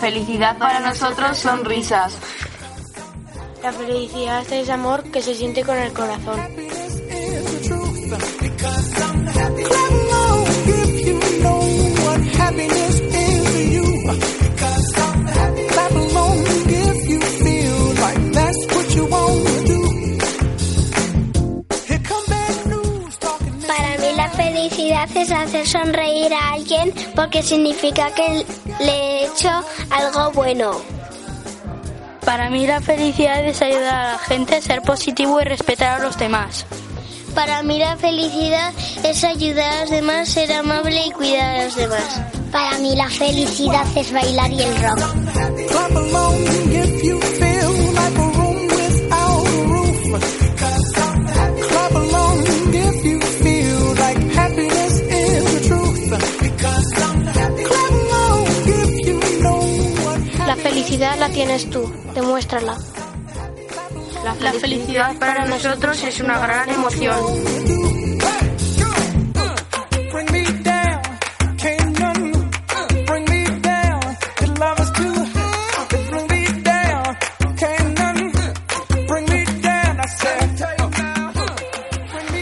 felicidad para nosotros son risas. La felicidad es amor que se siente con el corazón. Felicidad es hacer sonreír a alguien porque significa que le he hecho algo bueno. Para mí la felicidad es ayudar a la gente a ser positivo y respetar a los demás. Para mí la felicidad es ayudar a los demás, ser amable y cuidar a los demás. Para mí la felicidad es bailar y el rock. Felicidad la tienes tú, demuéstrala. La felicidad para nosotros es una gran emoción.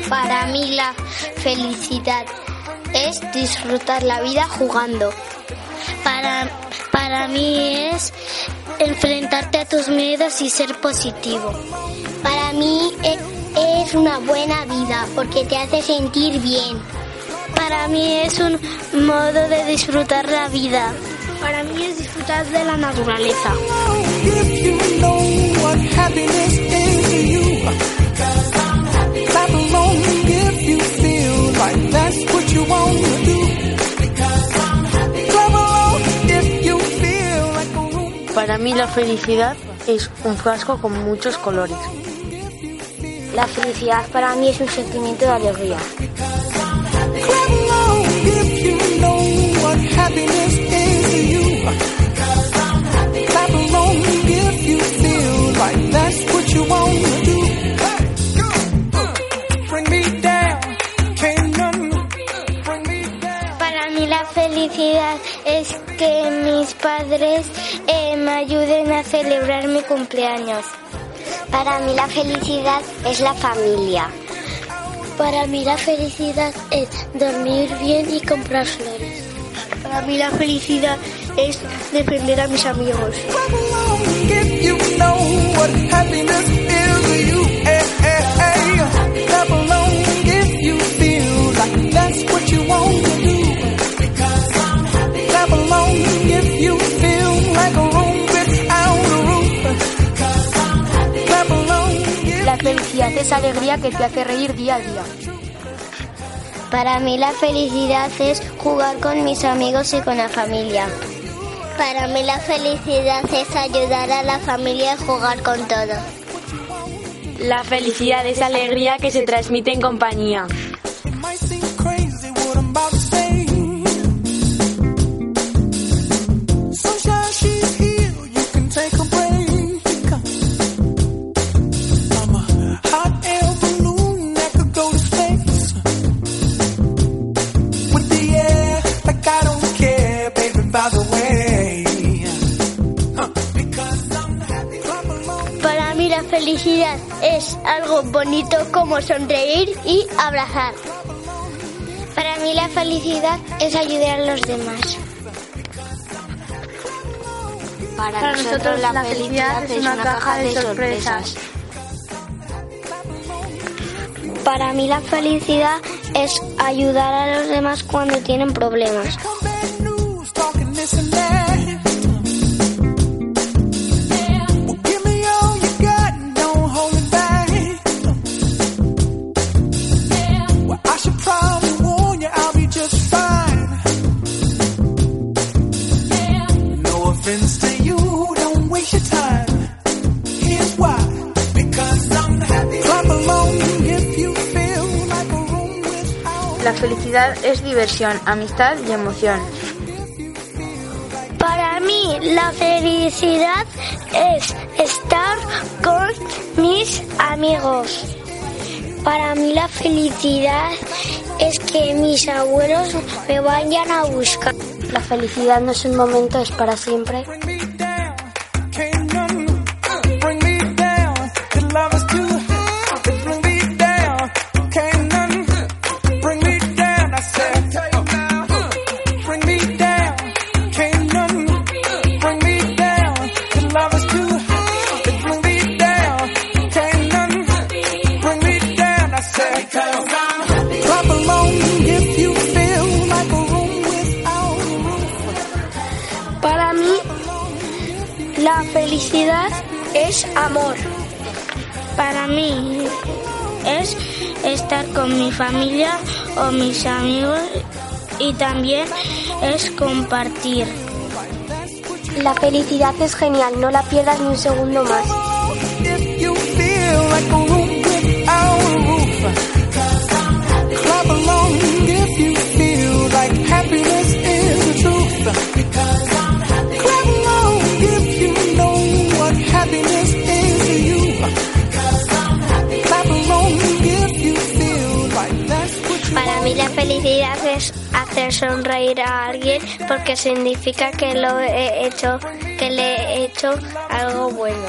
Para mí la felicidad disfrutar la vida jugando. Para, para mí es enfrentarte a tus miedos y ser positivo. Para mí e- es una buena vida porque te hace sentir bien. Para mí es un modo de disfrutar la vida. Para mí es disfrutar de la naturaleza. Para mí la felicidad es un frasco con muchos colores. La felicidad para mí es un sentimiento de alegría. Felicidad es que mis padres eh, me ayuden a celebrar mi cumpleaños. Para mí la felicidad es la familia. Para mí la felicidad es dormir bien y comprar flores. Para mí la felicidad es defender a mis amigos. Felicidad es alegría que te hace reír día a día. Para mí la felicidad es jugar con mis amigos y con la familia. Para mí la felicidad es ayudar a la familia a jugar con todo. La felicidad es alegría que se transmite en compañía. Felicidad es algo bonito como sonreír y abrazar. Para mí la felicidad es ayudar a los demás. Para nosotros la felicidad es una caja de sorpresas. Para mí la felicidad es ayudar a los demás cuando tienen problemas. Felicidad es diversión, amistad y emoción. Para mí la felicidad es estar con mis amigos. Para mí la felicidad es que mis abuelos me vayan a buscar. La felicidad no es un momento, es para siempre. Felicidad es amor. Para mí es estar con mi familia o mis amigos y también es compartir. La felicidad es genial, no la pierdas ni un segundo más. Felicidad es hacer sonreír a alguien porque significa que lo he hecho, que le he hecho algo bueno.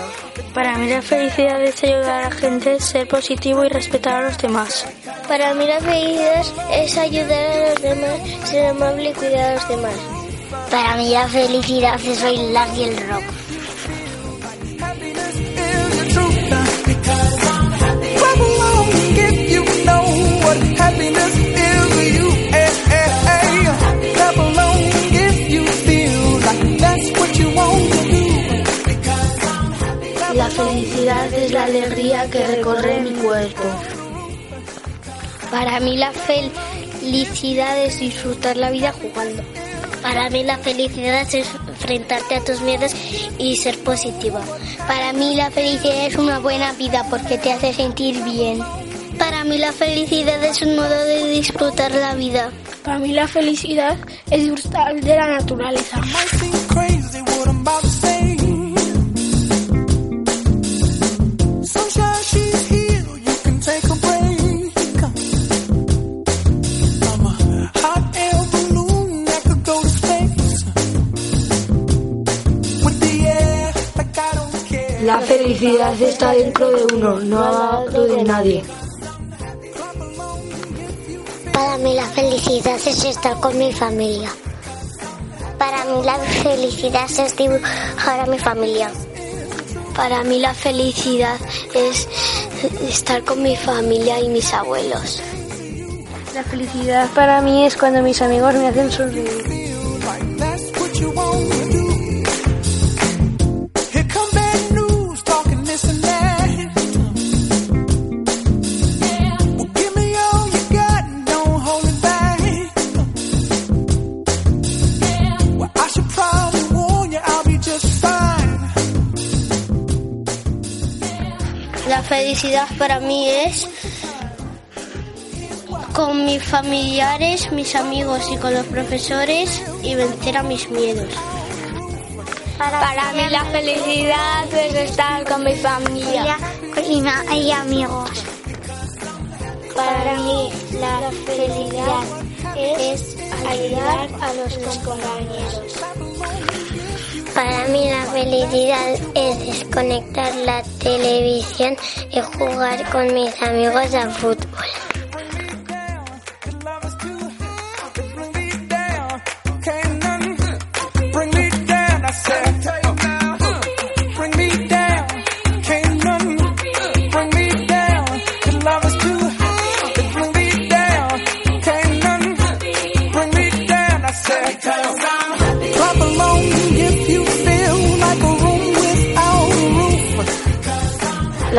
Para mí la felicidad es ayudar a la gente, ser positivo y respetar a los demás. Para mí la felicidad es ayudar a los demás, ser amable y cuidar a los demás. Para mí la felicidad es bailar y el rock. Felicidad es la alegría que recorre mi cuerpo. Para mí la felicidad es disfrutar la vida jugando. Para mí la felicidad es enfrentarte a tus miedos y ser positiva. Para mí la felicidad es una buena vida porque te hace sentir bien. Para mí la felicidad es un modo de disfrutar la vida. Para mí la felicidad es disfrutar de la naturaleza. Felicidad está dentro de uno, no dentro de nadie. Para mí la felicidad es estar con mi familia. Para mí la felicidad es dibujar a mi familia. Para mí la felicidad es estar con mi familia y mis abuelos. La felicidad para mí es cuando mis amigos me hacen sonreír. Felicidad para mí es con mis familiares, mis amigos y con los profesores y vencer a mis miedos. Para, mí la felicidad es estar con mi familia y, amigos. Para mí la felicidad es ayudar a los compañeros. Para mí la felicidad es desconectar la televisión y jugar con mis amigos al fútbol.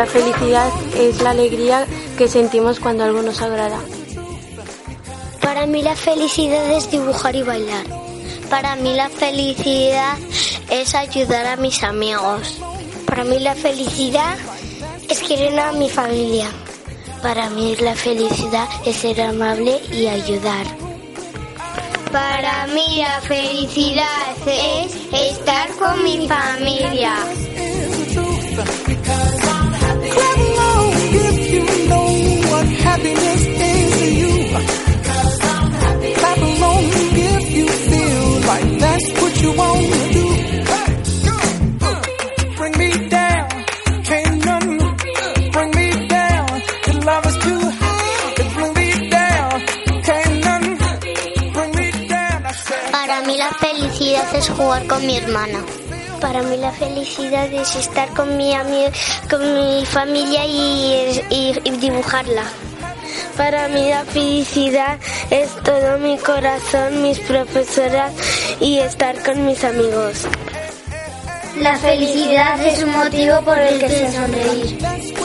La felicidad es la alegría que sentimos cuando algo nos agrada. Para mí la felicidad es dibujar y bailar. Para mí la felicidad es ayudar a mis amigos. Para mí la felicidad es querer a mi familia. Para mí la felicidad es ser amable y ayudar. Para mí la felicidad es estar con mi familia. Para mí la felicidad es jugar con mi hermana. Para mí la felicidad es estar con mi con mi familia y dibujarla. Para mí la felicidad es todo mi corazón, mis profesoras y estar con mis amigos. La felicidad es un motivo por el que se sonreír.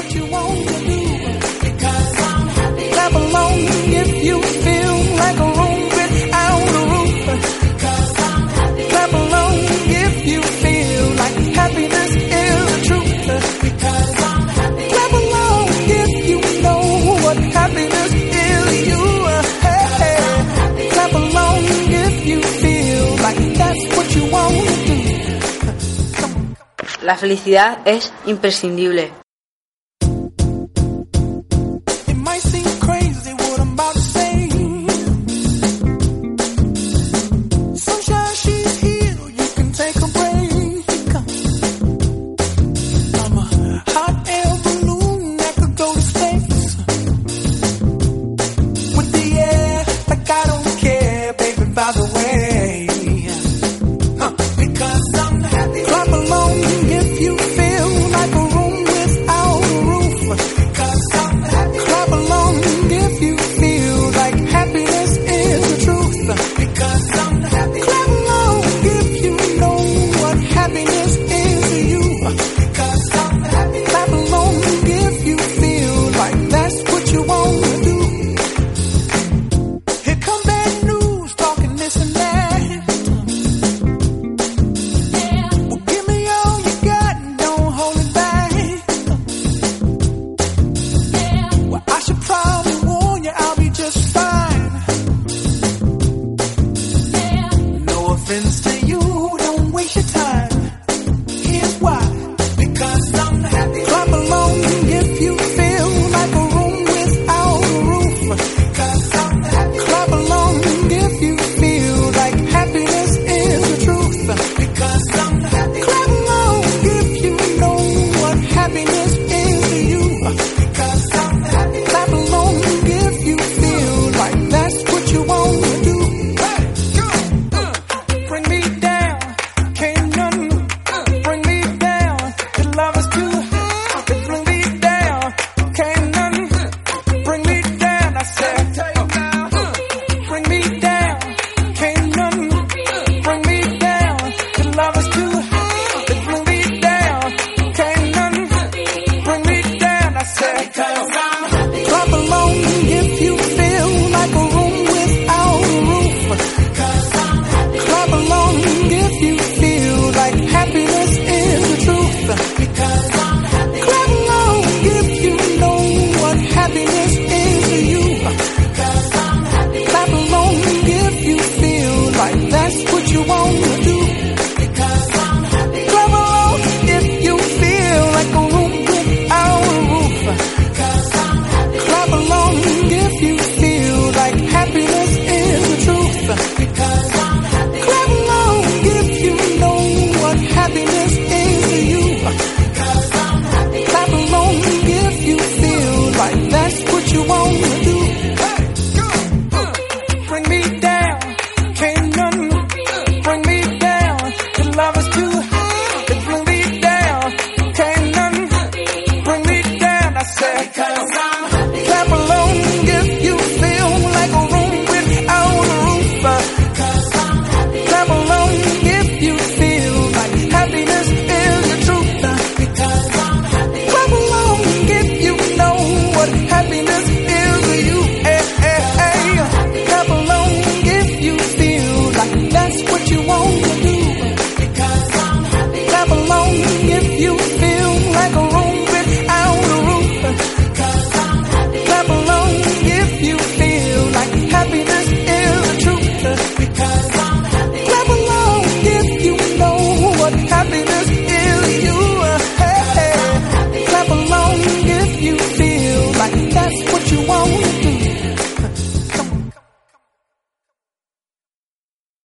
La felicidad es imprescindible.